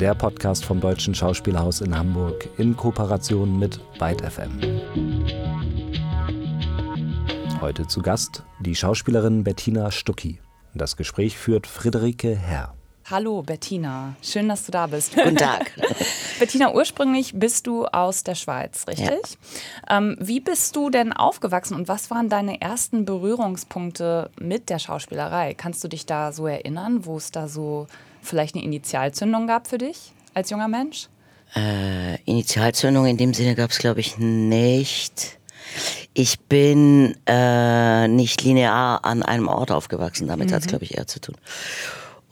der Podcast vom Deutschen Schauspielhaus in Hamburg in Kooperation mit Byte FM. Heute zu Gast die Schauspielerin Bettina Stucki. Das Gespräch führt Friederike Herr. Hallo Bettina, schön, dass du da bist. Guten Tag. Bettina, ursprünglich bist du aus der Schweiz, richtig? Ja. Ähm, wie bist du denn aufgewachsen und was waren deine ersten Berührungspunkte mit der Schauspielerei? Kannst du dich da so erinnern, wo es da so vielleicht eine Initialzündung gab für dich als junger Mensch? Äh, Initialzündung in dem Sinne gab es, glaube ich, nicht. Ich bin äh, nicht linear an einem Ort aufgewachsen, damit mhm. hat es, glaube ich, eher zu tun.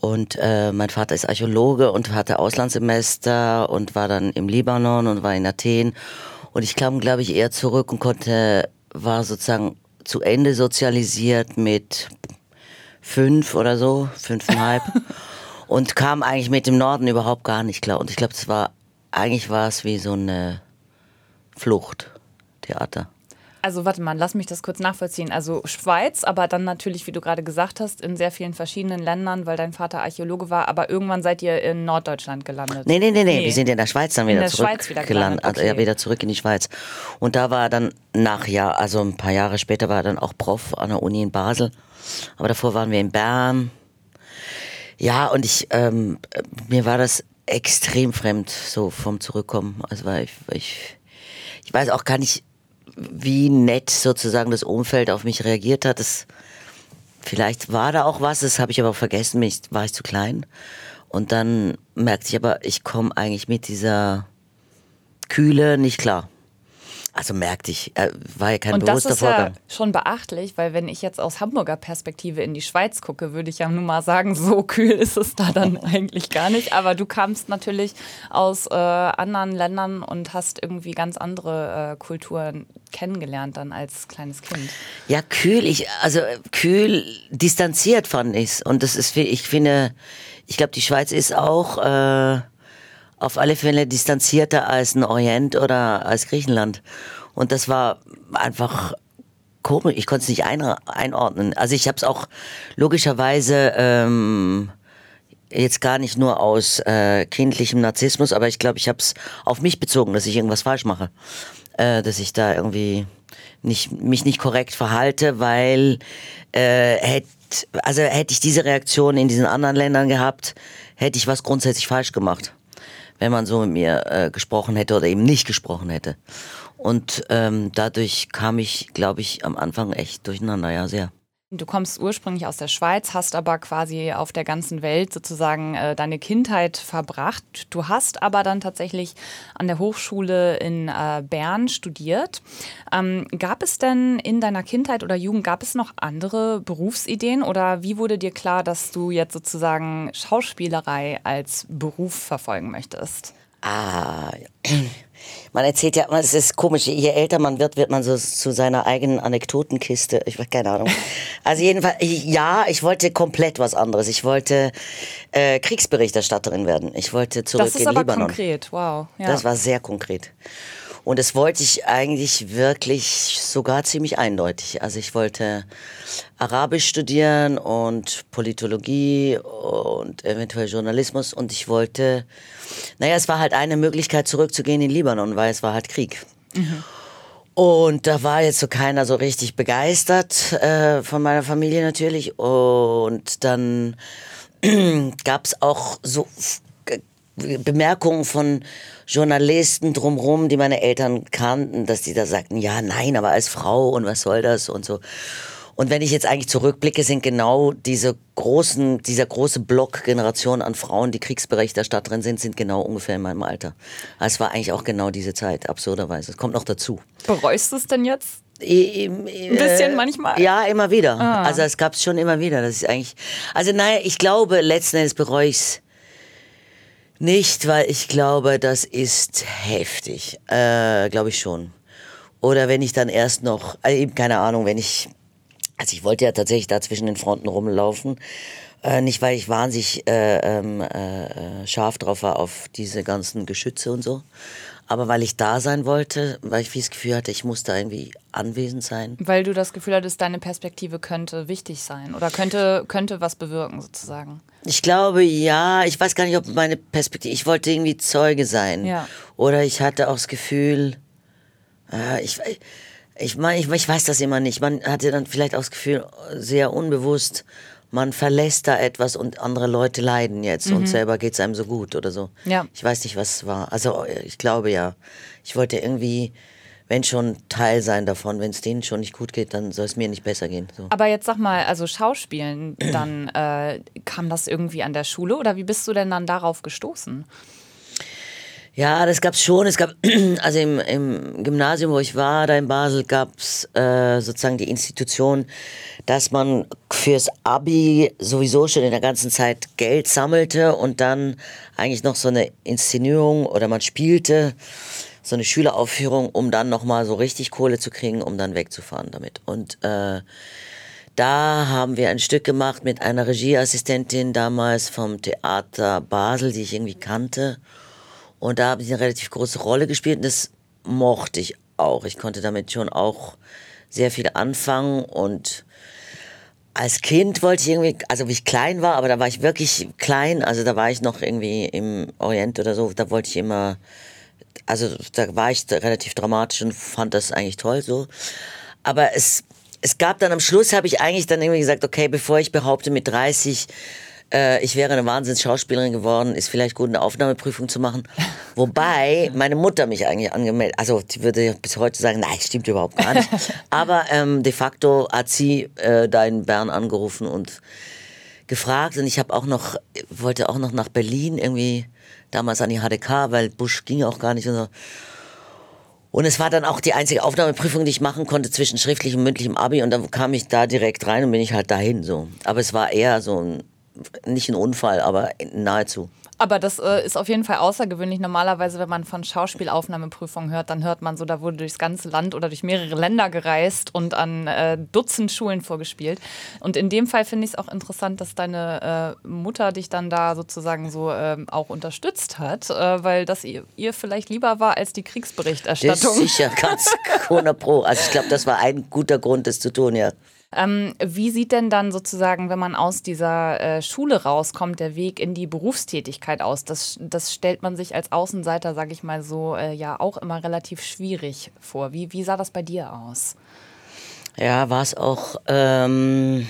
Und äh, mein Vater ist Archäologe und hatte Auslandssemester und war dann im Libanon und war in Athen. Und ich kam, glaube ich, eher zurück und konnte, war sozusagen zu Ende sozialisiert mit fünf oder so, fünfeinhalb. und kam eigentlich mit dem Norden überhaupt gar nicht klar. Und ich glaube, das war, eigentlich war es wie so eine Flucht, Theater. Also warte mal, lass mich das kurz nachvollziehen. Also Schweiz, aber dann natürlich, wie du gerade gesagt hast, in sehr vielen verschiedenen Ländern, weil dein Vater Archäologe war, aber irgendwann seid ihr in Norddeutschland gelandet. Nee, nee, nee, nee. wir sind in der Schweiz dann wieder zurück wieder gelandet. Also, okay. ja, wieder zurück in die Schweiz. Und da war er dann nach Jahr, also ein paar Jahre später war er dann auch Prof an der Uni in Basel. Aber davor waren wir in Bern. Ja, und ich, ähm, mir war das extrem fremd, so vom Zurückkommen. Also weil ich, ich, ich weiß auch gar nicht, wie nett sozusagen das Umfeld auf mich reagiert hat. Das, vielleicht war da auch was, das habe ich aber vergessen, mich, war ich zu klein. Und dann merkte ich aber, ich komme eigentlich mit dieser Kühle nicht klar. Also merkte ich, äh, war ja kein und bewusster Vorgang. Und das ist ja schon beachtlich, weil wenn ich jetzt aus Hamburger Perspektive in die Schweiz gucke, würde ich ja nun mal sagen, so kühl ist es da dann eigentlich gar nicht. Aber du kamst natürlich aus äh, anderen Ländern und hast irgendwie ganz andere äh, Kulturen kennengelernt dann als kleines Kind. Ja, kühl, ich, also kühl, distanziert fand ich es. Und das ist, ich finde, ich glaube, die Schweiz ist auch äh, auf alle Fälle distanzierter als ein Orient oder als Griechenland. Und das war einfach komisch. Ich konnte es nicht ein, einordnen. Also ich habe es auch logischerweise ähm, jetzt gar nicht nur aus äh, kindlichem Narzissmus, aber ich glaube, ich habe es auf mich bezogen, dass ich irgendwas falsch mache, äh, dass ich da irgendwie nicht mich nicht korrekt verhalte, weil äh, hätte also hätte ich diese Reaktion in diesen anderen Ländern gehabt, hätte ich was grundsätzlich falsch gemacht wenn man so mit mir äh, gesprochen hätte oder eben nicht gesprochen hätte. Und ähm, dadurch kam ich, glaube ich, am Anfang echt durcheinander, ja, sehr. Du kommst ursprünglich aus der Schweiz, hast aber quasi auf der ganzen Welt sozusagen äh, deine Kindheit verbracht. Du hast aber dann tatsächlich an der Hochschule in äh, Bern studiert. Ähm, gab es denn in deiner Kindheit oder Jugend, gab es noch andere Berufsideen oder wie wurde dir klar, dass du jetzt sozusagen Schauspielerei als Beruf verfolgen möchtest? Ah, man erzählt ja, es ist komisch, je älter man wird, wird man so zu seiner eigenen Anekdotenkiste. Ich weiß keine Ahnung. Also jedenfalls, ja, ich wollte komplett was anderes. Ich wollte äh, Kriegsberichterstatterin werden. Ich wollte zurück in Libanon. Das ist aber konkret, wow. Ja. Das war sehr konkret. Und das wollte ich eigentlich wirklich sogar ziemlich eindeutig. Also ich wollte Arabisch studieren und Politologie und eventuell Journalismus und ich wollte, naja, es war halt eine Möglichkeit zurückzugehen in Libanon, weil es war halt Krieg. Mhm. Und da war jetzt so keiner so richtig begeistert äh, von meiner Familie natürlich. Und dann gab es auch so Bemerkungen von Journalisten drumherum, die meine Eltern kannten, dass die da sagten, ja, nein, aber als Frau und was soll das und so. Und wenn ich jetzt eigentlich zurückblicke, sind genau diese großen, dieser große Block Generation an Frauen, die Kriegsberichterstatterin sind, sind genau ungefähr in meinem Alter. Also es war eigentlich auch genau diese Zeit, absurderweise. Es kommt noch dazu. Bereust du es denn jetzt? Ein bisschen manchmal? Ja, immer wieder. Ah. Also es gab es schon immer wieder. Das ist eigentlich. Also naja, ich glaube, letzten Endes bereue ich es nicht, weil ich glaube, das ist heftig. Äh, glaube ich schon. Oder wenn ich dann erst noch, also eben keine Ahnung, wenn ich, also ich wollte ja tatsächlich da zwischen den Fronten rumlaufen. Äh, nicht, weil ich wahnsinnig äh, ähm, äh, scharf drauf war auf diese ganzen Geschütze und so, aber weil ich da sein wollte, weil ich das Gefühl hatte, ich muss da irgendwie anwesend sein. Weil du das Gefühl hattest, deine Perspektive könnte wichtig sein oder könnte, könnte was bewirken sozusagen. Ich glaube, ja. Ich weiß gar nicht, ob meine Perspektive. Ich wollte irgendwie Zeuge sein. Ja. Oder ich hatte auch das Gefühl. Äh, ich, ich meine, ich, ich weiß das immer nicht. Man hatte dann vielleicht auch das Gefühl, sehr unbewusst, man verlässt da etwas und andere Leute leiden jetzt und selber geht es einem so gut oder so. Ja. Ich weiß nicht, was es war. Also ich glaube ja. Ich wollte irgendwie, wenn schon Teil sein davon. Wenn es denen schon nicht gut geht, dann soll es mir nicht besser gehen. So. Aber jetzt sag mal, also Schauspielen, dann äh, kam das irgendwie an der Schule oder wie bist du denn dann darauf gestoßen? Ja, das gab's schon. Es gab, also im, im Gymnasium, wo ich war, da in Basel, gab's äh, sozusagen die Institution, dass man fürs Abi sowieso schon in der ganzen Zeit Geld sammelte und dann eigentlich noch so eine Inszenierung oder man spielte so eine Schüleraufführung, um dann nochmal so richtig Kohle zu kriegen, um dann wegzufahren damit. Und äh, da haben wir ein Stück gemacht mit einer Regieassistentin damals vom Theater Basel, die ich irgendwie kannte. Und da habe ich eine relativ große Rolle gespielt und das mochte ich auch. Ich konnte damit schon auch sehr viel anfangen und als Kind wollte ich irgendwie, also wie ich klein war, aber da war ich wirklich klein, also da war ich noch irgendwie im Orient oder so, da wollte ich immer, also da war ich relativ dramatisch und fand das eigentlich toll so. Aber es, es gab dann am Schluss, habe ich eigentlich dann irgendwie gesagt, okay, bevor ich behaupte mit 30, äh, ich wäre eine Wahnsinns-Schauspielerin geworden, ist vielleicht gut, eine Aufnahmeprüfung zu machen. Wobei meine Mutter mich eigentlich angemeldet, also die würde bis heute sagen, nein, stimmt überhaupt gar nicht. Aber ähm, de facto hat sie äh, da in Bern angerufen und gefragt und ich habe auch noch, wollte auch noch nach Berlin irgendwie, damals an die HDK, weil Busch ging auch gar nicht und so. Und es war dann auch die einzige Aufnahmeprüfung, die ich machen konnte zwischen schriftlichem und mündlichem Abi und dann kam ich da direkt rein und bin ich halt dahin so. Aber es war eher so ein nicht ein Unfall, aber nahezu. Aber das äh, ist auf jeden Fall außergewöhnlich. Normalerweise, wenn man von Schauspielaufnahmeprüfungen hört, dann hört man so, da wurde durchs ganze Land oder durch mehrere Länder gereist und an äh, Dutzend Schulen vorgespielt. Und in dem Fall finde ich es auch interessant, dass deine äh, Mutter dich dann da sozusagen so ähm, auch unterstützt hat, äh, weil das ihr, ihr, vielleicht lieber war als die Kriegsberichterstattung. Das ist sicher, ganz 100 Pro. Also ich glaube, das war ein guter Grund, das zu tun, ja. Ähm, wie sieht denn dann sozusagen, wenn man aus dieser äh, Schule rauskommt, der Weg in die Berufstätigkeit aus? Das, das stellt man sich als Außenseiter, sage ich mal so, äh, ja auch immer relativ schwierig vor. Wie, wie sah das bei dir aus? Ja, war es auch. Ähm,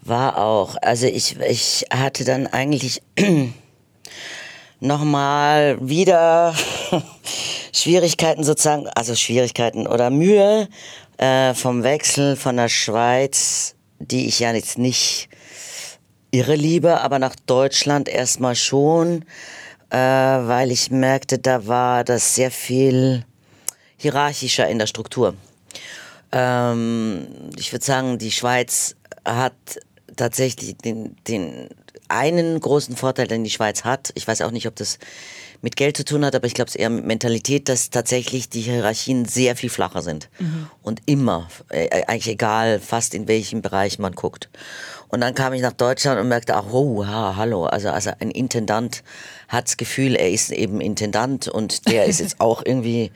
war auch. Also ich, ich hatte dann eigentlich nochmal wieder Schwierigkeiten sozusagen, also Schwierigkeiten oder Mühe, äh, vom Wechsel von der Schweiz, die ich ja jetzt nicht irre liebe, aber nach Deutschland erstmal schon, äh, weil ich merkte, da war das sehr viel hierarchischer in der Struktur. Ähm, ich würde sagen, die Schweiz hat tatsächlich den, den einen großen Vorteil, den die Schweiz hat. Ich weiß auch nicht, ob das mit Geld zu tun hat, aber ich glaube es eher mit Mentalität, dass tatsächlich die Hierarchien sehr viel flacher sind. Mhm. Und immer, äh, eigentlich egal, fast in welchem Bereich man guckt. Und dann kam ich nach Deutschland und merkte, ach, oh, ha, hallo, also, also ein Intendant hat das Gefühl, er ist eben Intendant und der ist jetzt auch irgendwie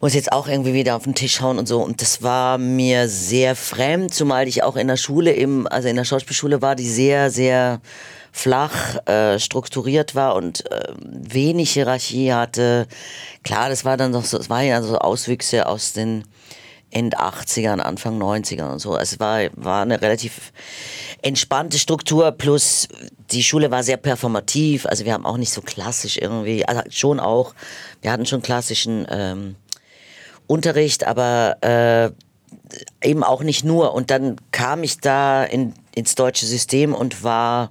muss jetzt auch irgendwie wieder auf den Tisch hauen und so. Und das war mir sehr fremd, zumal ich auch in der Schule eben, also in der Schauspielschule war, die sehr, sehr flach äh, strukturiert war und äh, wenig Hierarchie hatte. Klar, das war dann doch so, es war ja so Auswüchse aus den End 80ern, Anfang 90ern und so. Es war, war eine relativ entspannte Struktur, plus die Schule war sehr performativ, also wir haben auch nicht so klassisch irgendwie, also schon auch, wir hatten schon klassischen ähm, Unterricht, aber äh, eben auch nicht nur. Und dann kam ich da in, ins deutsche System und war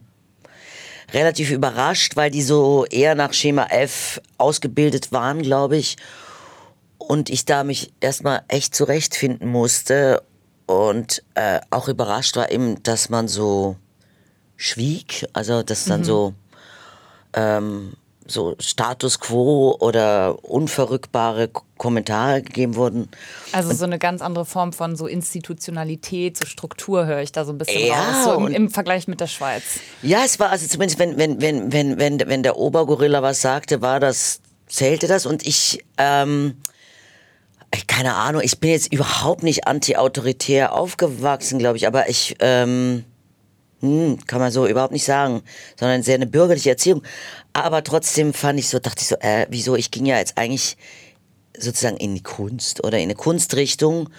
relativ überrascht, weil die so eher nach Schema F ausgebildet waren, glaube ich. Und ich da mich erstmal echt zurechtfinden musste und äh, auch überrascht war eben, dass man so schwieg, also dass dann mhm. so ähm, so Status quo oder unverrückbare Kommentare gegeben wurden. Also so eine ganz andere Form von so Institutionalität, so Struktur höre ich da so ein bisschen ja, raus, so im, im, Vergleich mit der Schweiz. Ja, es war also zumindest, wenn, wenn, wenn, wenn, wenn, wenn der Obergorilla was sagte, war das, zählte das und ich, ähm, keine Ahnung, ich bin jetzt überhaupt nicht anti-autoritär aufgewachsen, glaube ich, aber ich, ähm, hm, kann man so überhaupt nicht sagen, sondern sehr eine bürgerliche Erziehung. Aber trotzdem fand ich so, dachte ich so, äh, wieso, ich ging ja jetzt eigentlich sozusagen in die Kunst oder in eine Kunstrichtung,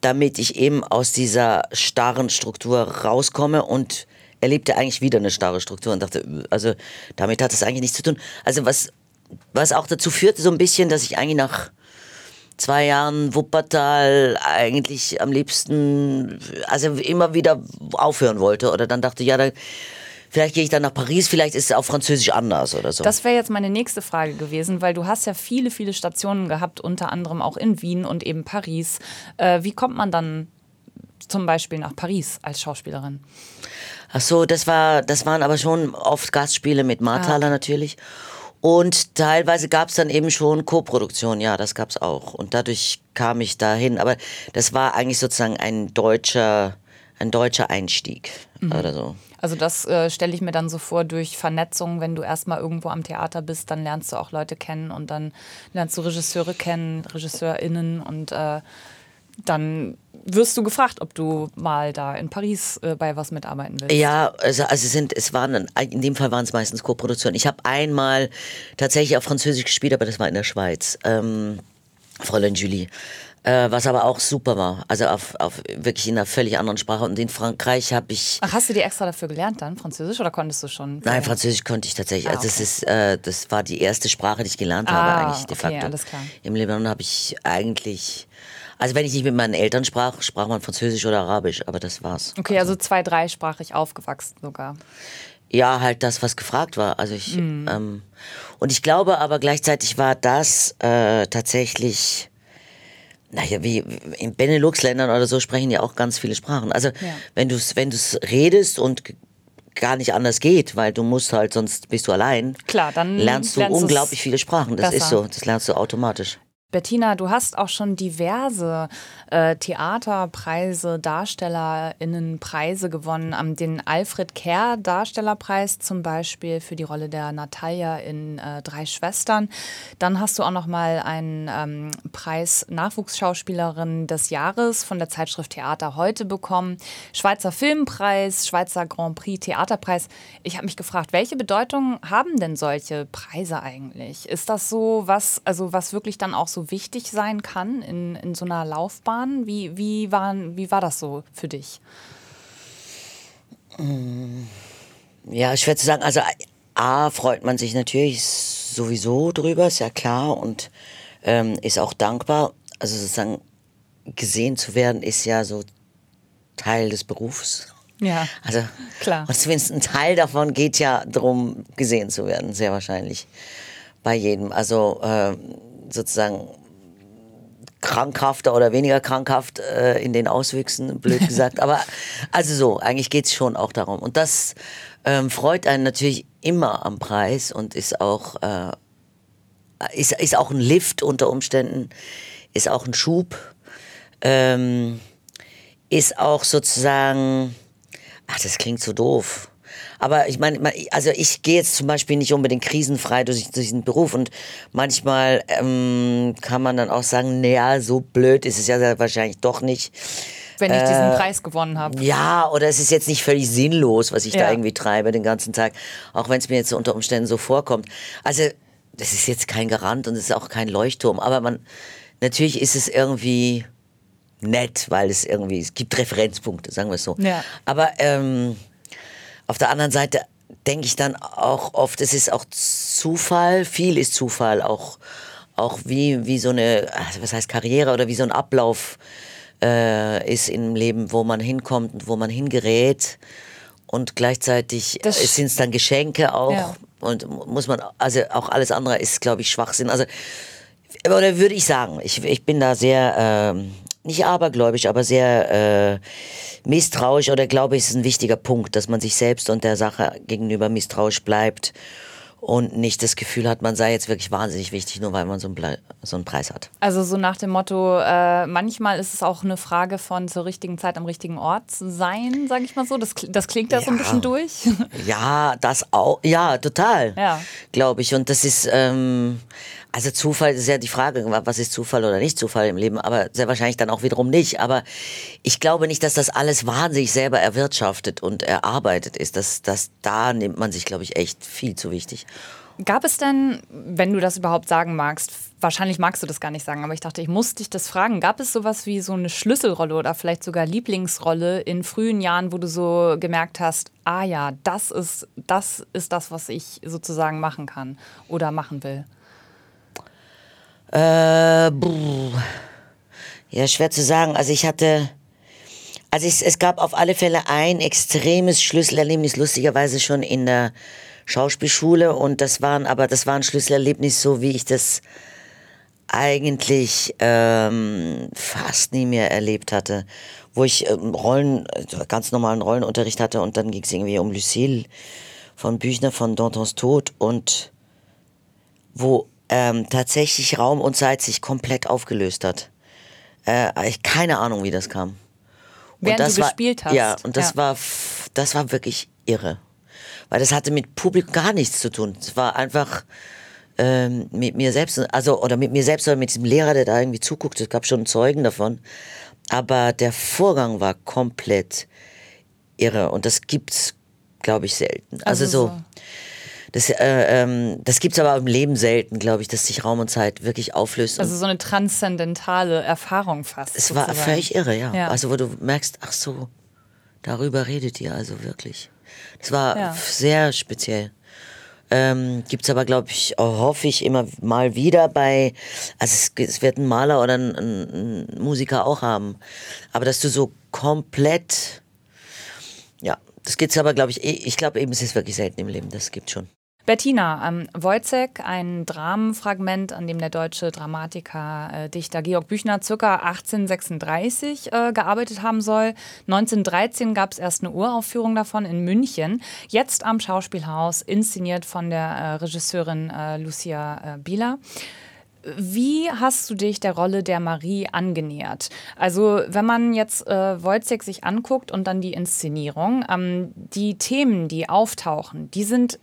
damit ich eben aus dieser starren Struktur rauskomme und erlebte eigentlich wieder eine starre Struktur und dachte, also damit hat es eigentlich nichts zu tun. Also was, was auch dazu führte so ein bisschen, dass ich eigentlich nach zwei Jahren Wuppertal eigentlich am liebsten, also immer wieder aufhören wollte oder dann dachte, ja, da Vielleicht gehe ich dann nach Paris, vielleicht ist es auf Französisch anders oder so. Das wäre jetzt meine nächste Frage gewesen, weil du hast ja viele, viele Stationen gehabt, unter anderem auch in Wien und eben Paris. Äh, wie kommt man dann zum Beispiel nach Paris als Schauspielerin? Ach so, das war, das waren aber schon oft Gastspiele mit Marthaler ah. natürlich. Und teilweise gab es dann eben schon Co-Produktion, ja, das gab es auch. Und dadurch kam ich dahin. Aber das war eigentlich sozusagen ein deutscher, ein deutscher Einstieg mhm. oder so. Also das äh, stelle ich mir dann so vor durch Vernetzung, wenn du erstmal irgendwo am Theater bist, dann lernst du auch Leute kennen und dann lernst du Regisseure kennen, RegisseurInnen und äh, dann wirst du gefragt, ob du mal da in Paris äh, bei was mitarbeiten willst. Ja, also, also sind, es waren, in dem Fall waren es meistens Co-Produktionen. Ich habe einmal tatsächlich auf Französisch gespielt, aber das war in der Schweiz. Ähm, Fräulein Julie. Äh, was aber auch super war. Also auf, auf wirklich in einer völlig anderen Sprache. Und in Frankreich habe ich. Ach, hast du die extra dafür gelernt dann, Französisch, oder konntest du schon? Nein, Französisch konnte ich tatsächlich. Ah, okay. Also das ist, äh, das war die erste Sprache, die ich gelernt ah, habe, eigentlich de facto. Okay, alles klar. Im Libanon habe ich eigentlich. Also wenn ich nicht mit meinen Eltern sprach, sprach man Französisch oder Arabisch, aber das war's. Okay, also, also zwei, dreisprachig aufgewachsen sogar. Ja, halt das, was gefragt war. Also ich mm. ähm, und ich glaube aber gleichzeitig war das äh, tatsächlich naja, wie in Benelux-Ländern oder so sprechen ja auch ganz viele Sprachen. Also ja. wenn du es wenn du's redest und gar nicht anders geht, weil du musst halt, sonst bist du allein. Klar, dann lernst du lernst unglaublich viele Sprachen. Das besser. ist so, das lernst du automatisch. Bettina, du hast auch schon diverse äh, Theaterpreise, DarstellerInnenpreise gewonnen. Um, den Alfred Kerr Darstellerpreis zum Beispiel für die Rolle der Natalia in äh, Drei Schwestern. Dann hast du auch noch mal einen ähm, Preis Nachwuchsschauspielerin des Jahres von der Zeitschrift Theater heute bekommen. Schweizer Filmpreis, Schweizer Grand Prix Theaterpreis. Ich habe mich gefragt, welche Bedeutung haben denn solche Preise eigentlich? Ist das so was, also was wirklich dann auch so wichtig sein kann in, in so einer Laufbahn? Wie, wie, waren, wie war das so für dich? Ja, schwer zu sagen. Also A, freut man sich natürlich sowieso drüber, ist ja klar, und ähm, ist auch dankbar. Also sozusagen gesehen zu werden, ist ja so Teil des Berufs. Ja, also, klar. Und zumindest ein Teil davon geht ja darum, gesehen zu werden, sehr wahrscheinlich. Bei jedem. Also äh, sozusagen krankhafter oder weniger krankhaft äh, in den Auswüchsen, blöd gesagt. Aber also so, eigentlich geht es schon auch darum. Und das ähm, freut einen natürlich immer am Preis und ist auch, äh, ist, ist auch ein Lift unter Umständen, ist auch ein Schub, ähm, ist auch sozusagen, ach, das klingt so doof. Aber ich meine, also ich gehe jetzt zum Beispiel nicht unbedingt krisenfrei durch, durch diesen Beruf und manchmal ähm, kann man dann auch sagen, naja, so blöd ist es ja wahrscheinlich doch nicht. Wenn ich diesen äh, Preis gewonnen habe. Ja, oder es ist jetzt nicht völlig sinnlos, was ich ja. da irgendwie treibe den ganzen Tag, auch wenn es mir jetzt unter Umständen so vorkommt. Also, das ist jetzt kein Garant und es ist auch kein Leuchtturm, aber man, natürlich ist es irgendwie nett, weil es irgendwie, es gibt Referenzpunkte, sagen wir es so. Ja. Aber ähm, auf der anderen Seite denke ich dann auch oft, es ist auch Zufall, viel ist Zufall, auch, auch wie, wie so eine, also was heißt Karriere oder wie so ein Ablauf äh, ist im Leben, wo man hinkommt und wo man hingerät. Und gleichzeitig sind es dann Geschenke auch. Ja. Und muss man, also auch alles andere ist, glaube ich, Schwachsinn. Also, oder würde ich sagen, ich, ich bin da sehr, äh, nicht abergläubisch, aber sehr äh, misstrauisch oder glaube ich, ist ein wichtiger Punkt, dass man sich selbst und der Sache gegenüber misstrauisch bleibt und nicht das Gefühl hat, man sei jetzt wirklich wahnsinnig wichtig, nur weil man so einen, so einen Preis hat. Also so nach dem Motto, äh, manchmal ist es auch eine Frage von zur richtigen Zeit am richtigen Ort sein, sage ich mal so. Das, das klingt da ja. so ein bisschen durch. Ja, das auch. Ja, total. Ja. Glaube ich. Und das ist, ähm, Also Zufall ist ja die Frage, was ist Zufall oder nicht Zufall im Leben, aber sehr wahrscheinlich dann auch wiederum nicht. Aber ich glaube nicht, dass das alles wahnsinnig selber erwirtschaftet und erarbeitet ist. Das, das, da nimmt man sich, glaube ich, echt viel zu wichtig. Gab es denn, wenn du das überhaupt sagen magst, wahrscheinlich magst du das gar nicht sagen, aber ich dachte, ich muss dich das fragen. Gab es sowas wie so eine Schlüsselrolle oder vielleicht sogar Lieblingsrolle in frühen Jahren, wo du so gemerkt hast, ah ja, das ist das, ist das was ich sozusagen machen kann oder machen will? Äh, ja, schwer zu sagen. Also ich hatte, also es, es gab auf alle Fälle ein extremes Schlüsselerlebnis, lustigerweise schon in der Schauspielschule. Und das waren, aber das war ein Schlüsselerlebnis, so wie ich das eigentlich ähm, fast nie mehr erlebt hatte, wo ich ähm, Rollen, also ganz normalen Rollenunterricht hatte und dann ging es irgendwie um Lucille von Büchner von Dantons Tod und wo ähm, tatsächlich Raum und Zeit sich komplett aufgelöst hat. Äh, ich keine Ahnung, wie das kam. Während das du war, gespielt hast. Ja, und das Ja. war das war wirklich irre. Weil das hatte mit Publikum gar nichts zu tun. Es war einfach ähm, mit mir selbst, also oder mit mir selbst oder mit diesem Lehrer, der da irgendwie zuguckt. Es gab schon Zeugen davon. Aber der Vorgang war komplett irre. Und das gibt's, glaube ich, selten. Also, Also so. Das, äh, ähm, das gibt's aber im Leben selten, glaube ich, dass sich Raum und Zeit wirklich auflöst. Also so eine transzendentale Erfahrung fast. Es war sozusagen. völlig irre, ja. Ja. Also wo du merkst, ach so, darüber redet ihr also wirklich. Das war Ja. sehr speziell. Ähm, gibt's aber, glaube ich, auch, hoffe ich, immer mal wieder bei, also es, es wird ein Maler oder ein, ein, ein Musiker auch haben. Aber dass du so komplett, ja, das gibt's aber, glaube ich, eh- ich glaube eben, es ist wirklich selten im Leben, das gibt schon. Bettina, ähm, Wojciech, ein Dramenfragment, an dem der deutsche Dramatiker, äh, Dichter Georg Büchner ca. 1836 äh, gearbeitet haben soll. 1913 gab es erst eine Uraufführung davon in München. Jetzt am Schauspielhaus, inszeniert von der äh, Regisseurin äh, Lucia äh, Bieler. Wie hast du dich der Rolle der Marie angenähert? Also wenn man jetzt äh, Wojciech sich anguckt und dann die Inszenierung, ähm, die Themen, die auftauchen, die sind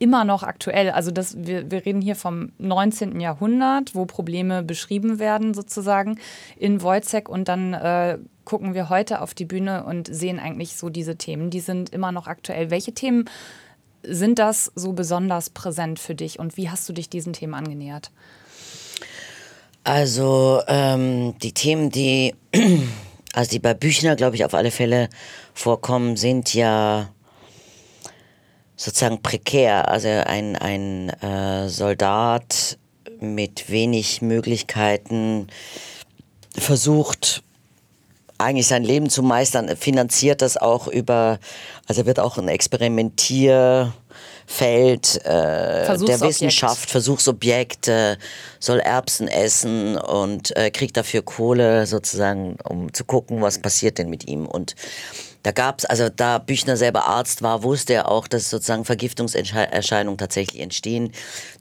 immer noch aktuell. Also das, wir, wir reden hier vom 19. Jahrhundert, wo Probleme beschrieben werden sozusagen in Wojciech und dann äh, gucken wir heute auf die Bühne und sehen eigentlich so diese Themen, die sind immer noch aktuell. Welche Themen sind das so besonders präsent für dich und wie hast du dich diesen Themen angenähert? Also ähm, die Themen, die, also die bei Büchner, glaube ich, auf alle Fälle vorkommen, sind ja sozusagen prekär. Also ein, ein äh, Soldat mit wenig Möglichkeiten versucht, eigentlich sein Leben zu meistern, finanziert das auch über, also er wird auch ein Experimentierfeld äh, der. Wissenschaft, Versuchsobjekt, äh, soll Erbsen essen und äh, kriegt dafür Kohle sozusagen, um zu gucken, was passiert denn mit ihm. Und da gab's, also da Büchner selber Arzt war, wusste er auch, dass sozusagen Vergiftungserscheinungen tatsächlich entstehen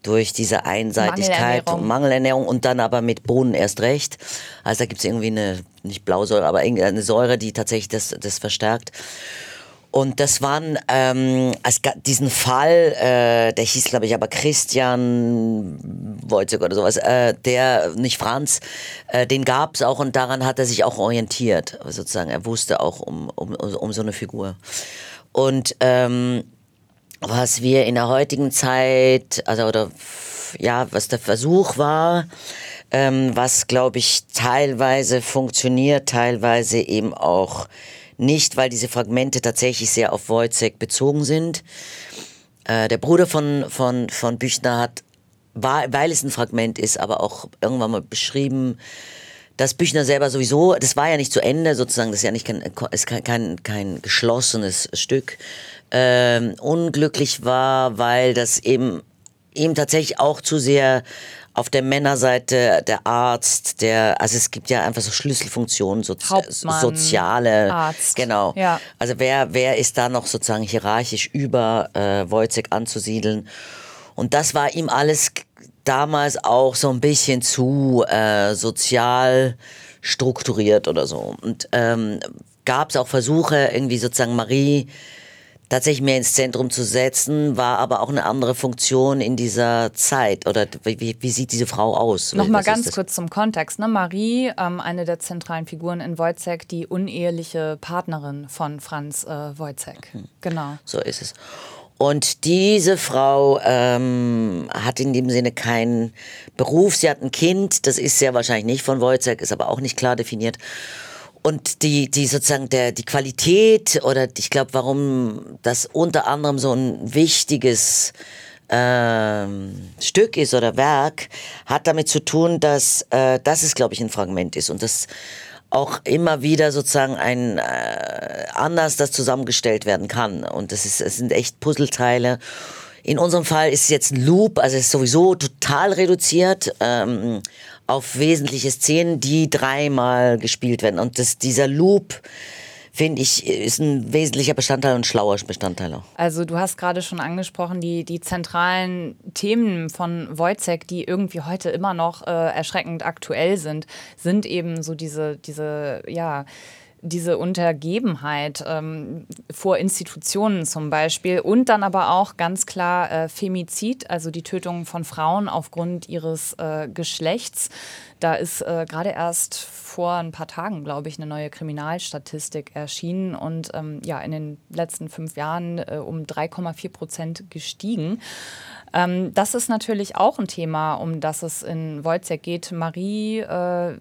durch diese Einseitigkeit Mangelernährung. und Mangelernährung und dann aber mit Bohnen erst recht. Also da gibt's irgendwie eine, nicht Blausäure, aber irgendeine Säure, die tatsächlich das, das verstärkt. Und das waren, ähm, es gab diesen Fall, äh, der hieß, glaube ich, aber Christian Wojciech oder sowas, äh, der, nicht Franz, äh, den gab's auch und daran hat er sich auch orientiert, sozusagen. Er wusste auch um, um, um so eine Figur. Und ähm, was wir in der heutigen Zeit, also oder ja, was der Versuch war, ähm, was glaube ich teilweise funktioniert, teilweise eben auch nicht, weil diese Fragmente tatsächlich sehr auf Wojciech bezogen sind. Äh, der Bruder von, von, von Büchner hat, war, weil es ein Fragment ist, aber auch irgendwann mal beschrieben, dass Büchner selber sowieso, das war ja nicht zu Ende sozusagen, das ist ja nicht kein, ist kein, kein, kein geschlossenes Stück, ähm, unglücklich war, weil das eben ihm tatsächlich auch zu sehr auf der Männerseite der Arzt, der, also es gibt ja einfach so Schlüsselfunktionen, so, soziale, Arzt. genau. Ja. Also wer, wer ist da noch sozusagen hierarchisch über äh, Wojciech anzusiedeln? Und das war ihm alles damals auch so ein bisschen zu äh, sozial strukturiert oder so. Und ähm, gab es auch Versuche, irgendwie sozusagen Marie tatsächlich mehr ins Zentrum zu setzen, war aber auch eine andere Funktion in dieser Zeit. Oder wie, wie sieht diese Frau aus? Nochmal ganz kurz zum Kontext. Ne? Marie, ähm, eine der zentralen Figuren in Wojciech, die uneheliche Partnerin von Franz äh, Wojciech. Hm. Genau. So ist es. Und diese Frau ähm, hat in dem Sinne keinen Beruf. Sie hat ein Kind, das ist sehr wahrscheinlich nicht von Wojciech, ist aber auch nicht klar definiert. Und die, die sozusagen der, die Qualität oder ich glaube, warum das unter anderem so ein wichtiges ähm, Stück ist oder Werk, hat damit zu tun, dass äh, das ist, glaube ich, ein Fragment ist und das auch immer wieder sozusagen ein äh, anders das zusammengestellt werden kann. Und das ist, es sind echt Puzzleteile. In unserem Fall ist es jetzt ein Loop, also es ist sowieso total reduziert ähm, auf wesentliche Szenen, die dreimal gespielt werden. Und das, dieser Loop finde ich, ist ein wesentlicher Bestandteil und schlauer Bestandteil auch. Also du hast gerade schon angesprochen, die, die zentralen Themen von Wojciech, die irgendwie heute immer noch äh, erschreckend aktuell sind, sind eben so diese, diese, ja, diese Untergebenheit ähm, vor Institutionen zum Beispiel und dann aber auch ganz klar äh, Femizid, also die Tötung von Frauen aufgrund ihres äh, Geschlechts. Da ist äh, gerade erst vor ein paar Tagen, glaube ich, eine neue Kriminalstatistik erschienen und ähm, ja, in den letzten fünf Jahren äh, um 3,4 Prozent gestiegen. Ähm, das ist natürlich auch ein Thema, um das es in Wojciech geht. Marie äh,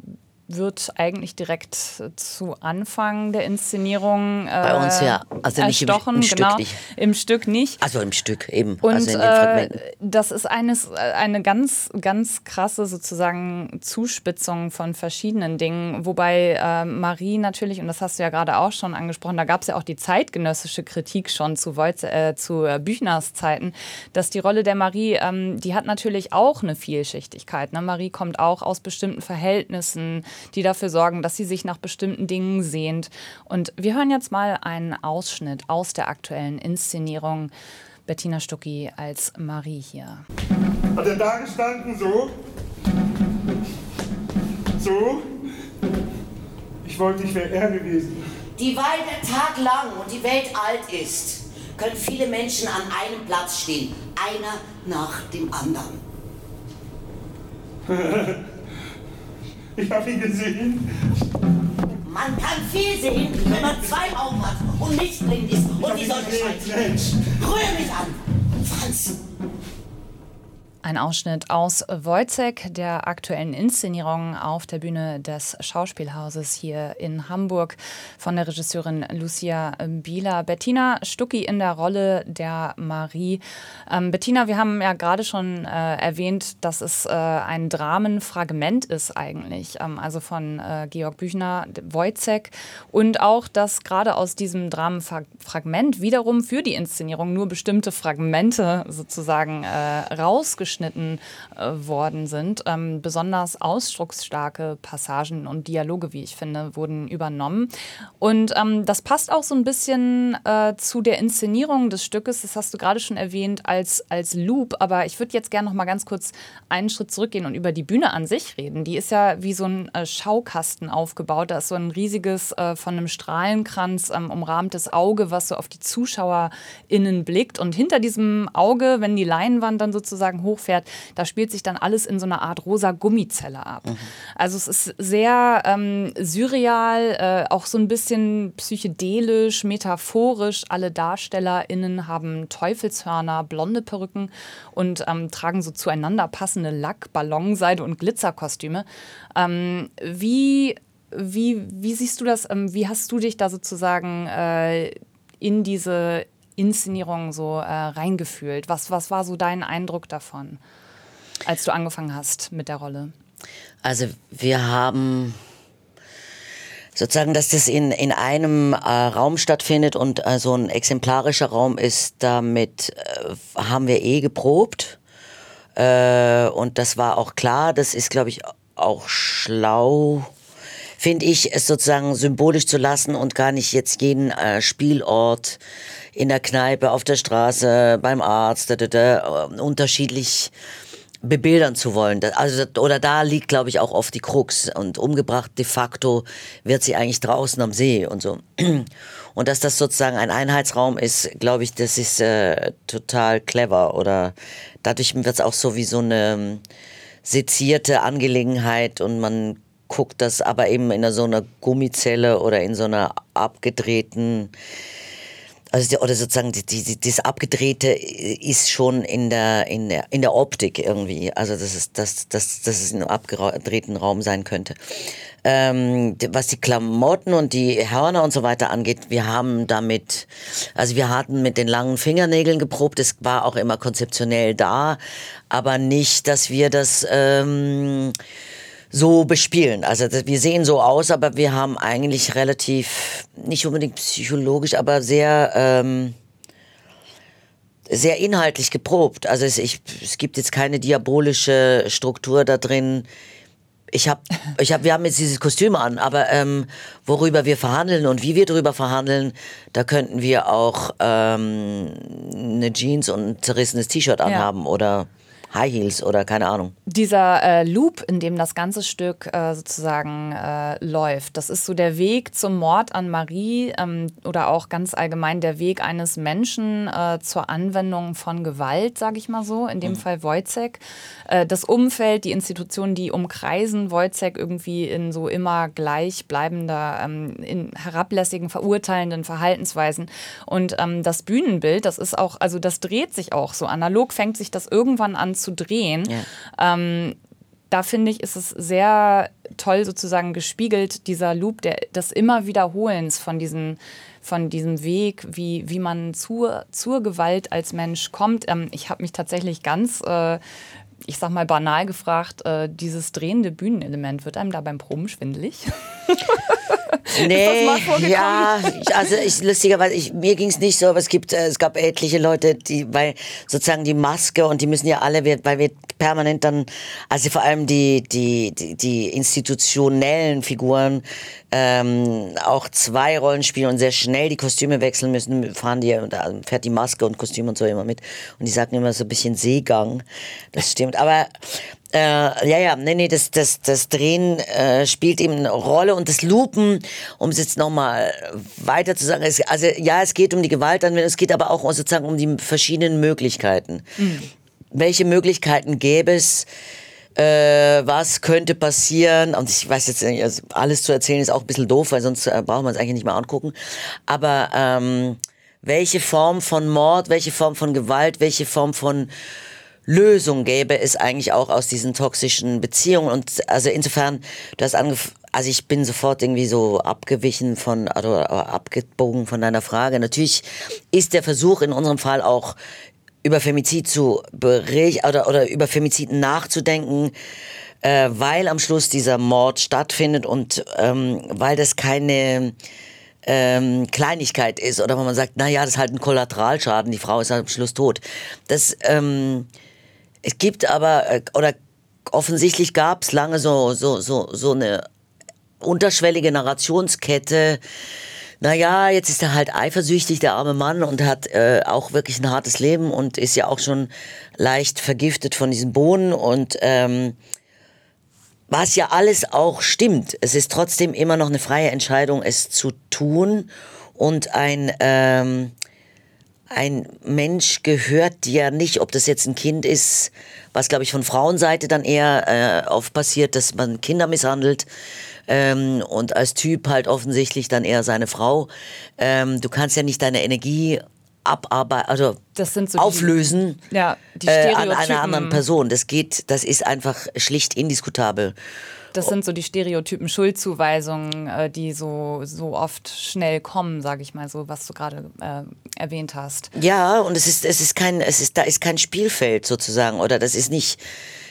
wird eigentlich direkt zu Anfang der Inszenierung äh, bei uns ja, also nicht im, im Stück genau, nicht. Im Stück nicht. Also im Stück eben. Und also äh, das ist eines, eine ganz, ganz krasse sozusagen Zuspitzung von verschiedenen Dingen, wobei äh, Marie natürlich und das hast du ja gerade auch schon angesprochen, da gab es ja auch die zeitgenössische Kritik schon zu, Wolz, äh, zu äh, Büchners Zeiten, dass die Rolle der Marie, ähm, die hat natürlich auch eine Vielschichtigkeit. Ne? Marie kommt auch aus bestimmten Verhältnissen die dafür sorgen, dass sie sich nach bestimmten Dingen sehnt. Und wir hören jetzt mal einen Ausschnitt aus der aktuellen Inszenierung. Bettina Stucki als Marie hier. Hat er da gestanden, so? So? Ich wollte, ich wäre er gewesen. Die Weil der Tag lang und die Welt alt ist, können viele Menschen an einem Platz stehen, einer nach dem anderen. Ich habe ihn gesehen. Man kann viel sehen, wenn man zwei Augen hat und nicht blind ist und die Sonne scheint. Rühr mich an, Franz. Ein Ausschnitt aus Wojcek, der aktuellen Inszenierung auf der Bühne des Schauspielhauses hier in Hamburg von der Regisseurin Lucia Bieler. Bettina Stucki in der Rolle der Marie. Ähm, Bettina, wir haben ja gerade schon äh, erwähnt, dass es äh, ein Dramenfragment ist eigentlich, ähm, also von äh, Georg Büchner, Wojcek. Und auch, dass gerade aus diesem Dramenfragment wiederum für die Inszenierung nur bestimmte Fragmente sozusagen äh, rausgestellt abgeschnitten äh, worden sind. Ähm, besonders ausdrucksstarke Passagen und Dialoge, wie ich finde, wurden übernommen. Und ähm, das passt auch so ein bisschen äh, zu der Inszenierung des Stückes. Das hast du gerade schon erwähnt als, als Loop. Aber ich würde jetzt gerne noch mal ganz kurz einen Schritt zurückgehen und über die Bühne an sich reden. Die ist ja wie so ein äh, Schaukasten aufgebaut. Da ist so ein riesiges, äh, von einem Strahlenkranz ähm, umrahmtes Auge, was so auf die ZuschauerInnen blickt. Und hinter diesem Auge, wenn die Leinwand dann sozusagen hoch hochfährt, da spielt sich dann alles in so einer Art rosa Gummizelle ab. Mhm. Also es ist sehr ähm, surreal, äh, auch so ein bisschen psychedelisch, metaphorisch. Alle DarstellerInnen haben Teufelshörner, blonde Perücken und ähm, tragen so zueinander passende Lack, Ballonseide und Glitzerkostüme. Ähm, wie wie, wie siehst du das? Ähm, wie hast du dich da sozusagen äh, in diese Inszenierung so äh, reingefühlt? Was, was war so dein Eindruck davon, als du angefangen hast mit der Rolle? Also wir haben sozusagen, dass das in, in einem äh, Raum stattfindet und äh, so ein exemplarischer Raum ist, damit äh, haben wir eh geprobt. Äh, und das war auch klar, das ist, glaube ich, auch schlau, finde ich, es sozusagen symbolisch zu lassen und gar nicht jetzt jeden äh, Spielort in der Kneipe, auf der Straße, beim Arzt, da, da, da, unterschiedlich bebildern zu wollen. Also, oder da liegt, glaube ich, auch oft die Krux. Und umgebracht de facto wird sie eigentlich draußen am See und so. Und dass das sozusagen ein Einheitsraum ist, glaube ich, das ist äh, total clever. Oder dadurch wird es auch so wie so eine ähm, sezierte Angelegenheit und man guckt das aber eben in so einer Gummizelle oder in so einer abgedrehten also die, oder sozusagen die, die, das Abgedrehte ist schon in der, in der, in der Optik irgendwie. Also das ist, dass, dass, dass es in einem abgedrehten Raum sein könnte. Ähm, was die Klamotten und die Hörner und so weiter angeht, wir haben damit, also wir hatten mit den langen Fingernägeln geprobt, es war auch immer konzeptionell da, aber nicht, dass wir das ähm, so bespielen. Also wir sehen so aus, aber wir haben eigentlich relativ, nicht unbedingt psychologisch, aber sehr, ähm, sehr inhaltlich geprobt. Also es, ich, es gibt jetzt keine diabolische Struktur da drin. Ich habe, ich hab, wir haben jetzt dieses Kostüm an, aber ähm, worüber wir verhandeln und wie wir darüber verhandeln, da könnten wir auch ähm, eine Jeans und ein zerrissenes T-Shirt anhaben ja. oder High Heels oder keine Ahnung. Dieser äh, Loop, in dem das ganze Stück äh, sozusagen äh, läuft, das ist so der Weg zum Mord an Marie ähm, oder auch ganz allgemein der Weg eines Menschen äh, zur Anwendung von Gewalt, sage ich mal so, in dem mhm. Fall Wojcek. Äh, das Umfeld, die Institutionen, die umkreisen Wojcek irgendwie in so immer gleichbleibender, ähm, in herablässigen, verurteilenden Verhaltensweisen. Und ähm, das Bühnenbild, das ist auch, also das dreht sich auch so analog, fängt sich das irgendwann an zu drehen. Ja. Ähm, da finde ich, ist es sehr toll sozusagen gespiegelt, dieser Loop der, des immer Wiederholens von, diesen, von diesem Weg, wie, wie man zur, zur Gewalt als Mensch kommt. Ähm, ich habe mich tatsächlich ganz, äh, ich sag mal banal gefragt, äh, dieses drehende Bühnenelement, wird einem da beim Proben schwindelig? Nee, ja, also ich, lustigerweise, ich, mir ging es nicht so, aber es gibt, äh, es gab etliche Leute, die, weil sozusagen die Maske und die müssen ja alle, weil wir permanent dann, also vor allem die, die, die, die institutionellen Figuren ähm, auch zwei Rollen spielen und sehr schnell die Kostüme wechseln müssen, fahren die und fährt die Maske und Kostüm und so immer mit. Und die sagten immer so ein bisschen Seegang. Das stimmt. Aber äh, ja, ja, nee, nee, das, das, das Drehen äh, spielt eben eine Rolle und das Lupen, um es jetzt nochmal weiter zu sagen, es, also ja, es geht um die Gewaltanwendung, es geht aber auch sozusagen um die verschiedenen Möglichkeiten. Mhm. Welche Möglichkeiten gäbe es, äh, was könnte passieren? Und ich weiß jetzt nicht, also alles zu erzählen ist auch ein bisschen doof, weil sonst äh, braucht man es eigentlich nicht mehr angucken. Aber ähm, welche Form von Mord, welche Form von Gewalt, welche Form von Lösung gäbe es eigentlich auch aus diesen toxischen Beziehungen. Und also insofern, du hast angefangen, also ich bin sofort irgendwie so abgewichen von, oder abgebogen von deiner Frage. Natürlich ist der Versuch in unserem Fall auch über Femizid zu berichten oder, oder über Femizid nachzudenken, äh, weil am Schluss dieser Mord stattfindet und ähm, weil das keine ähm, Kleinigkeit ist oder wo man sagt, na ja, das ist halt ein Kollateralschaden, die Frau ist halt am Schluss tot. Das ähm, es gibt aber, äh, oder offensichtlich gab es lange so, so, so, so eine unterschwellige Narrationskette. Naja, jetzt ist er halt eifersüchtig, der arme Mann, und hat äh, auch wirklich ein hartes Leben und ist ja auch schon leicht vergiftet von diesen Bohnen und ähm, was ja alles auch stimmt. Es ist trotzdem immer noch eine freie Entscheidung, es zu tun und ein ähm, ein Mensch gehört ja nicht, ob das jetzt ein Kind ist, was glaube ich von Frauenseite dann eher äh, oft passiert, dass man Kinder misshandelt ähm, und als Typ halt offensichtlich dann eher seine Frau. Ähm, du kannst ja nicht deine Energie abarbeiten, also so auflösen die, ja, die äh, an einer anderen Person. Das geht, das ist einfach schlicht indiskutabel. Das sind so die Stereotypen Schuldzuweisungen, äh, die so, so oft schnell kommen, sage ich mal so, was du gerade äh, erwähnt hast. Ja, und es ist, es ist kein, es ist, da ist kein Spielfeld sozusagen, oder das ist nicht,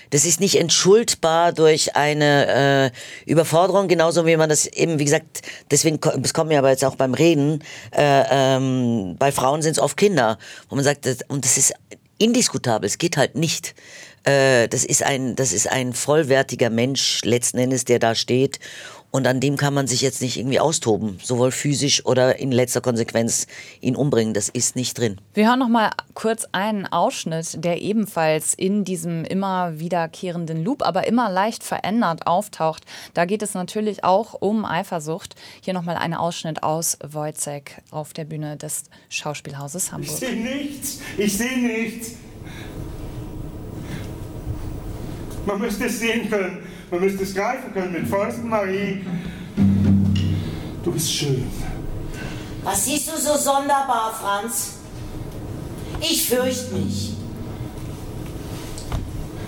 das ist nicht entschuldbar durch eine äh, Überforderung, genauso wie man das eben, wie gesagt, deswegen, das kommt mir aber jetzt auch beim Reden, äh, ähm, bei Frauen sind es oft Kinder, wo man sagt, das, und das ist indiskutabel, es geht halt nicht. Äh, das ist ein, das ist ein vollwertiger Mensch letzten Endes, der da steht Und an dem kann man sich jetzt nicht irgendwie austoben, sowohl physisch oder in letzter Konsequenz ihn umbringen. Das ist nicht drin. Wir hören noch mal kurz einen Ausschnitt, der ebenfalls in diesem immer wiederkehrenden Loop, aber immer leicht verändert auftaucht. Da geht es natürlich auch um Eifersucht. Hier noch mal ein Ausschnitt aus Wojcek auf der Bühne des Schauspielhauses Hamburg. Ich sehe nichts. Ich sehe nichts. Man müsste es sehen können. Man müsste es greifen können mit Fäusten, Marie. Du bist schön. Was siehst du so sonderbar, Franz? Ich fürchte mich.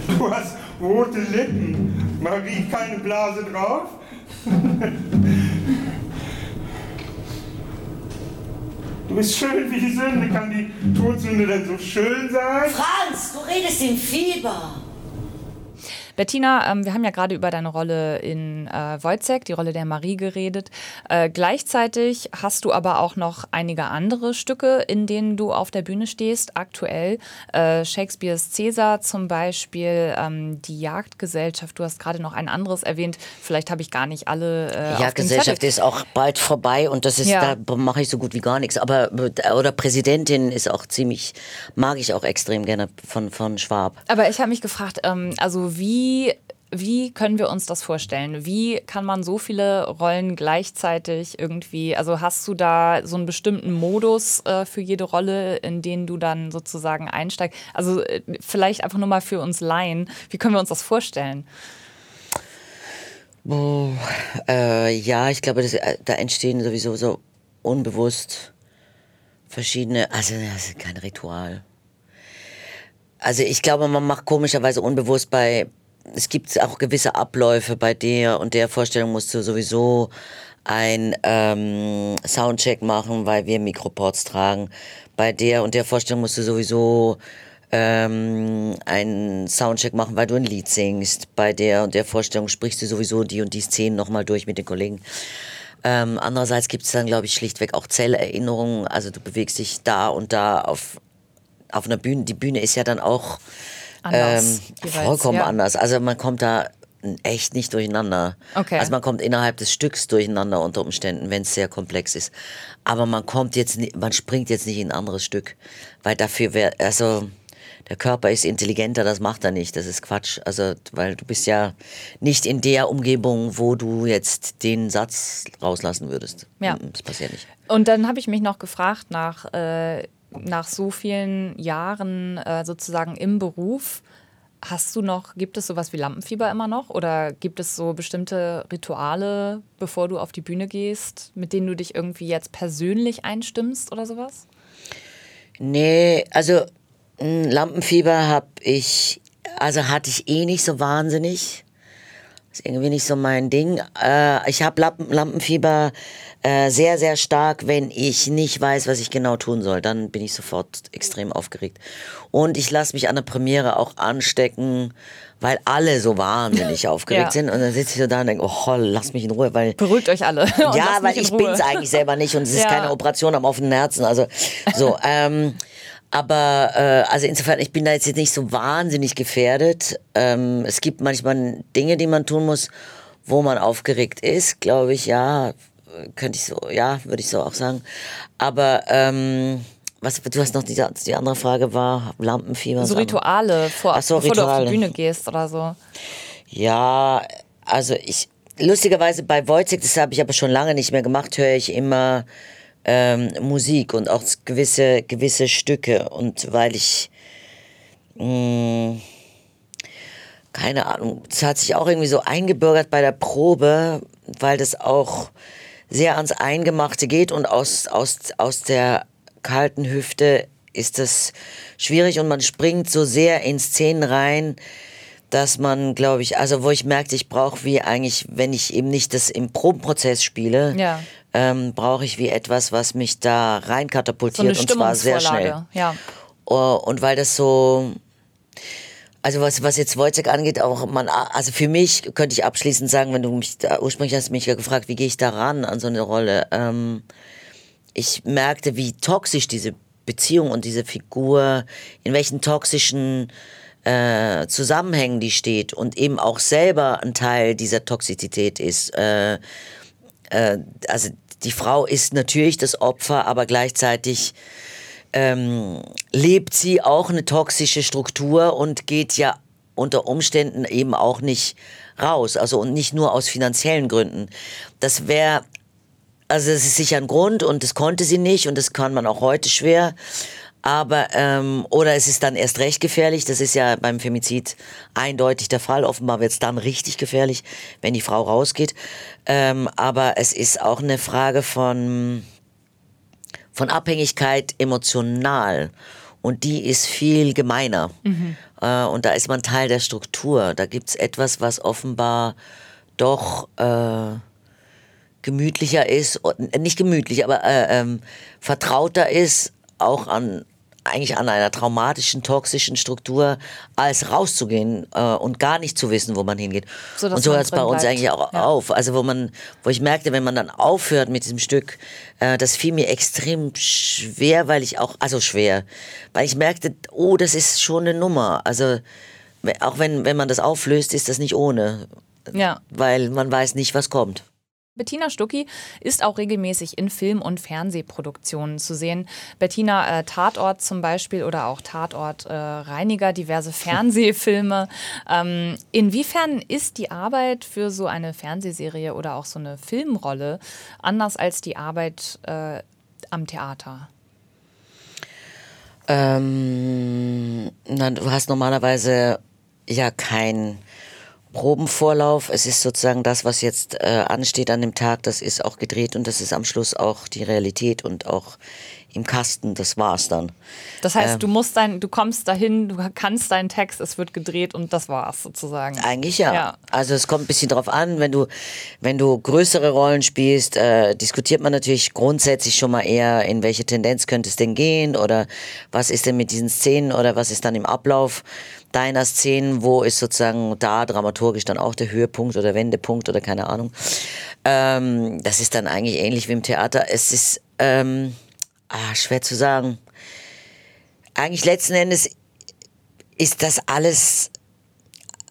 Du hast rote Lippen. Marie, keine Blase drauf. Du bist schön wie die Sünde. Kann die Todsünde denn so schön sein? Franz, du redest im Fieber. Bettina, ähm, wir haben ja gerade über deine Rolle in äh, Wojciech, die Rolle der Marie, geredet. Äh, gleichzeitig hast du aber auch noch einige andere Stücke, in denen du auf der Bühne stehst, aktuell. Äh, Shakespeares Cäsar zum Beispiel, ähm, die Jagdgesellschaft. Du hast gerade noch ein anderes erwähnt. Vielleicht habe ich gar nicht alle. Äh, Jagdgesellschaft ist auch bald vorbei und das ist, Ja. da mache ich so gut wie gar nichts. Aber oder Präsidentin ist auch ziemlich, mag ich auch extrem gerne von, von Schwab. Aber ich habe mich gefragt, ähm, also wie, wie können wir uns das vorstellen? Wie kann man so viele Rollen gleichzeitig irgendwie, also hast du da so einen bestimmten Modus äh, für jede Rolle, in den du dann sozusagen einsteigst? Also äh, vielleicht einfach nur mal für uns Laien, wie können wir uns das vorstellen? Oh, äh, ja, ich glaube, das, äh, da entstehen sowieso so unbewusst verschiedene, also das ist kein Ritual. Also ich glaube, man macht komischerweise unbewusst bei, es gibt auch gewisse Abläufe bei der und der Vorstellung musst du sowieso ein ähm, Soundcheck machen, weil wir Mikroports tragen. Bei der und der Vorstellung musst du sowieso ähm, einen Soundcheck machen, weil du ein Lied singst. Bei der und der Vorstellung sprichst du sowieso die und die Szenen nochmal durch mit den Kollegen. Ähm, andererseits gibt es dann, glaube ich, schlichtweg auch Zellerinnerungen. Also du bewegst dich da und da auf, auf einer Bühne. Die Bühne ist ja dann auch Anders ähm, vollkommen ja. anders. Also man kommt da echt nicht durcheinander. Okay. Also man kommt innerhalb des Stücks durcheinander unter Umständen, wenn es sehr komplex ist. Aber man kommt jetzt, man springt jetzt nicht in ein anderes Stück, weil dafür wäre, also der Körper ist intelligenter, das macht er nicht, das ist Quatsch. Also, weil du bist ja nicht in der Umgebung, wo du jetzt den Satz rauslassen würdest. Ja. Das passiert nicht. Und dann habe ich mich noch gefragt nach, äh, nach so vielen Jahren äh, sozusagen im Beruf, hast du noch, gibt es sowas wie Lampenfieber immer noch? Oder gibt es so bestimmte Rituale, bevor du auf die Bühne gehst, mit denen du dich irgendwie jetzt persönlich einstimmst oder sowas? Nee, also Lampenfieber habe ich, also hatte ich eh nicht so wahnsinnig. Ist irgendwie nicht so mein Ding. Äh, ich habe Lampen, Lampenfieber äh, sehr, sehr stark, wenn ich nicht weiß, was ich genau tun soll. Dann bin ich sofort extrem aufgeregt. Und ich lasse mich an der Premiere auch anstecken, weil alle so wahnsinnig aufgeregt Ja. sind. Und dann sitze ich so da und denke, oh, lass mich in Ruhe, weil Beruhigt euch alle. ja, weil ich Ruhe. bin's eigentlich selber nicht und es ist Ja. keine Operation am offenen Herzen. Also so. ähm, aber äh, also insofern, ich bin da jetzt nicht so wahnsinnig gefährdet. Ähm, es gibt manchmal Dinge, die man tun muss, wo man aufgeregt ist, glaube ich. Ja, könnte ich so, ja, würde ich so auch sagen. Aber ähm, was, du hast noch die, die andere Frage war Lampenfieber. So. Rituale, vor, Ach so, bevor du auf Rituale. die Bühne gehst oder so. Ja, also ich, lustigerweise bei Wojciech, das habe ich aber schon lange nicht mehr gemacht, höre ich immer ähm, Musik und auch gewisse, gewisse Stücke. Und weil ich, mh, keine Ahnung, das hat sich auch irgendwie so eingebürgert bei der Probe, weil das auch sehr ans Eingemachte geht und aus, aus, aus der kalten Hüfte ist das schwierig und man springt so sehr in Szenen rein, dass man, glaube ich, also wo ich merkte, ich brauche wie eigentlich, wenn ich eben nicht das im Probenprozess spiele, Ja. ähm, brauche ich wie etwas, was mich da rein So und zwar sehr schnell. Ja. Oh, und weil das so, also was, was jetzt Wojciech angeht, auch man, also für mich könnte ich abschließend sagen, wenn du mich, da, ursprünglich hast mich ja gefragt, wie gehe ich da ran an so eine Rolle, ähm, ich merkte, wie toxisch diese Beziehung und diese Figur, in welchen toxischen äh, Zusammenhängen die steht und eben auch selber ein Teil dieser Toxizität ist. Äh, äh, also die Frau ist natürlich das Opfer, aber gleichzeitig ähm, lebt sie auch eine toxische Struktur und geht ja unter Umständen eben auch nicht raus. Also und nicht nur aus finanziellen Gründen. Das wäre, also es ist sicher ein Grund und das konnte sie nicht und das kann man auch heute schwer. Aber, ähm, oder es ist dann erst recht gefährlich. Das ist ja beim Femizid eindeutig der Fall. Offenbar wird es dann richtig gefährlich, wenn die Frau rausgeht. Ähm, aber es ist auch eine Frage von, von Abhängigkeit emotional. Und die ist viel gemeiner. Mhm. Äh, und da ist man Teil der Struktur. Da gibt es etwas, was offenbar doch äh, gemütlicher ist, nicht gemütlich, aber äh, ähm, vertrauter ist, auch an eigentlich an einer traumatischen, toxischen Struktur, als rauszugehen äh, und gar nicht zu wissen, wo man hingeht. So, und so hört es bei uns bleibt. eigentlich auch ja. auf. Also wo man, wo ich merkte, wenn man dann aufhört mit diesem Stück, äh, das fiel mir extrem schwer, weil ich auch, also schwer, weil ich merkte, oh, das ist schon eine Nummer. Also auch wenn, wenn man das auflöst, ist das nicht ohne. Ja. Weil man weiß nicht, was kommt. Bettina Stucki ist auch regelmäßig in Film- und Fernsehproduktionen zu sehen. Bettina äh, Tatort zum Beispiel oder auch Tatort äh, Reiniger, diverse Fernsehfilme. Ähm, inwiefern ist die Arbeit für so eine Fernsehserie oder auch so eine Filmrolle anders als die Arbeit äh, am Theater? Ähm, na, du hast normalerweise ja kein Probenvorlauf. Es ist sozusagen das, was jetzt äh, ansteht an dem Tag, das ist auch gedreht und das ist am Schluss auch die Realität und auch im Kasten, das war's dann. Das heißt, ähm, du musst dein, du kommst dahin, du kannst deinen Text, es wird gedreht und das war's sozusagen. Eigentlich ja. ja. Also es kommt ein bisschen drauf an, wenn du, wenn du größere Rollen spielst, äh, diskutiert man natürlich grundsätzlich schon mal eher, in welche Tendenz könnte es denn gehen oder was ist denn mit diesen Szenen oder was ist dann im Ablauf deiner Szenen, wo ist sozusagen da dramaturgisch dann auch der Höhepunkt oder Wendepunkt oder keine Ahnung. Ähm, das ist dann eigentlich ähnlich wie im Theater. Es ist ähm, ah, schwer zu sagen. Eigentlich letzten Endes ist das alles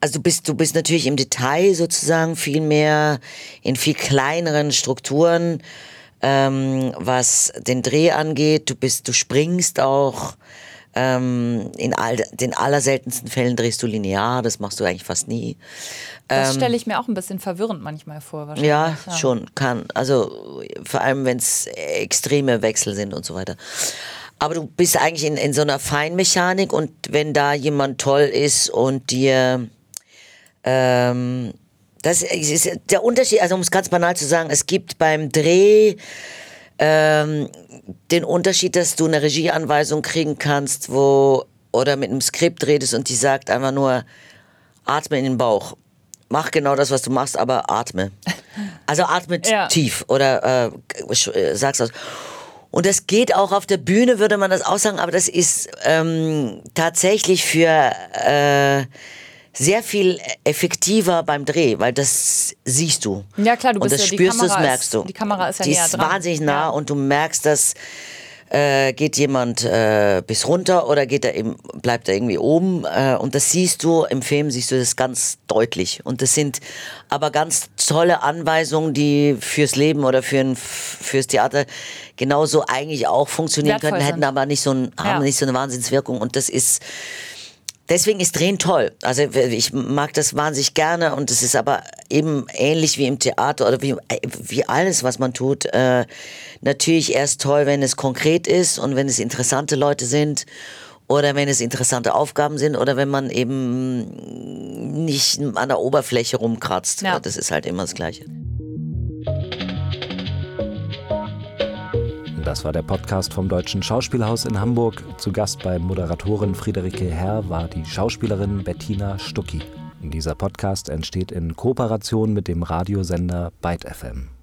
also du bist, du bist natürlich im Detail sozusagen viel mehr in viel kleineren Strukturen, ähm, was den Dreh angeht. Du bist, du springst auch ähm, in all, den allerseltensten Fällen drehst du linear, das machst du eigentlich fast nie. Das ähm, stelle ich mir auch ein bisschen verwirrend manchmal vor. Wahrscheinlich. Ja, ja. schon, kann. Also vor allem, wenn es extreme Wechsel sind und so weiter. Aber du bist eigentlich in, in so einer Feinmechanik und wenn da jemand toll ist und dir ähm, das ist der Unterschied, also um es ganz banal zu sagen, es gibt beim Dreh ähm, den Unterschied, dass du eine Regieanweisung kriegen kannst, wo oder mit einem Skript redest und die sagt einfach nur atme in den Bauch. Mach genau das, was du machst, aber atme. Also atme ja. tief oder äh, äh, sag's aus. Und das geht auch auf der Bühne, würde man das auch sagen, aber das ist ähm, tatsächlich für äh, sehr viel effektiver beim Dreh, weil das siehst du. Ja klar, du bist und das ja, spürst, das merkst du. Die Kamera ist ja die näher ist wahnsinnig nah ja. und du merkst, dass äh, geht jemand äh, bis runter oder geht er eben, bleibt er irgendwie oben äh, und das siehst du im Film siehst du das ganz deutlich und das sind aber ganz tolle Anweisungen, die fürs Leben oder für ein, fürs Theater genauso eigentlich auch funktionieren Wertvoll könnten, hätten aber nicht so ein, haben nicht so eine Wahnsinnswirkung und das ist Deswegen ist Drehen toll. Also ich mag das wahnsinnig gerne und es ist aber eben ähnlich wie im Theater oder wie, wie alles, was man tut. Äh, natürlich erst toll, wenn es konkret ist und wenn es interessante Leute sind oder wenn es interessante Aufgaben sind oder wenn man eben nicht an der Oberfläche rumkratzt. Ja. Das ist halt immer das Gleiche. Das war der Podcast vom Deutschen Schauspielhaus in Hamburg. Zu Gast bei Moderatorin Friederike Herr war die Schauspielerin Bettina Stucki. Dieser Podcast entsteht in Kooperation mit dem Radiosender Byte FM.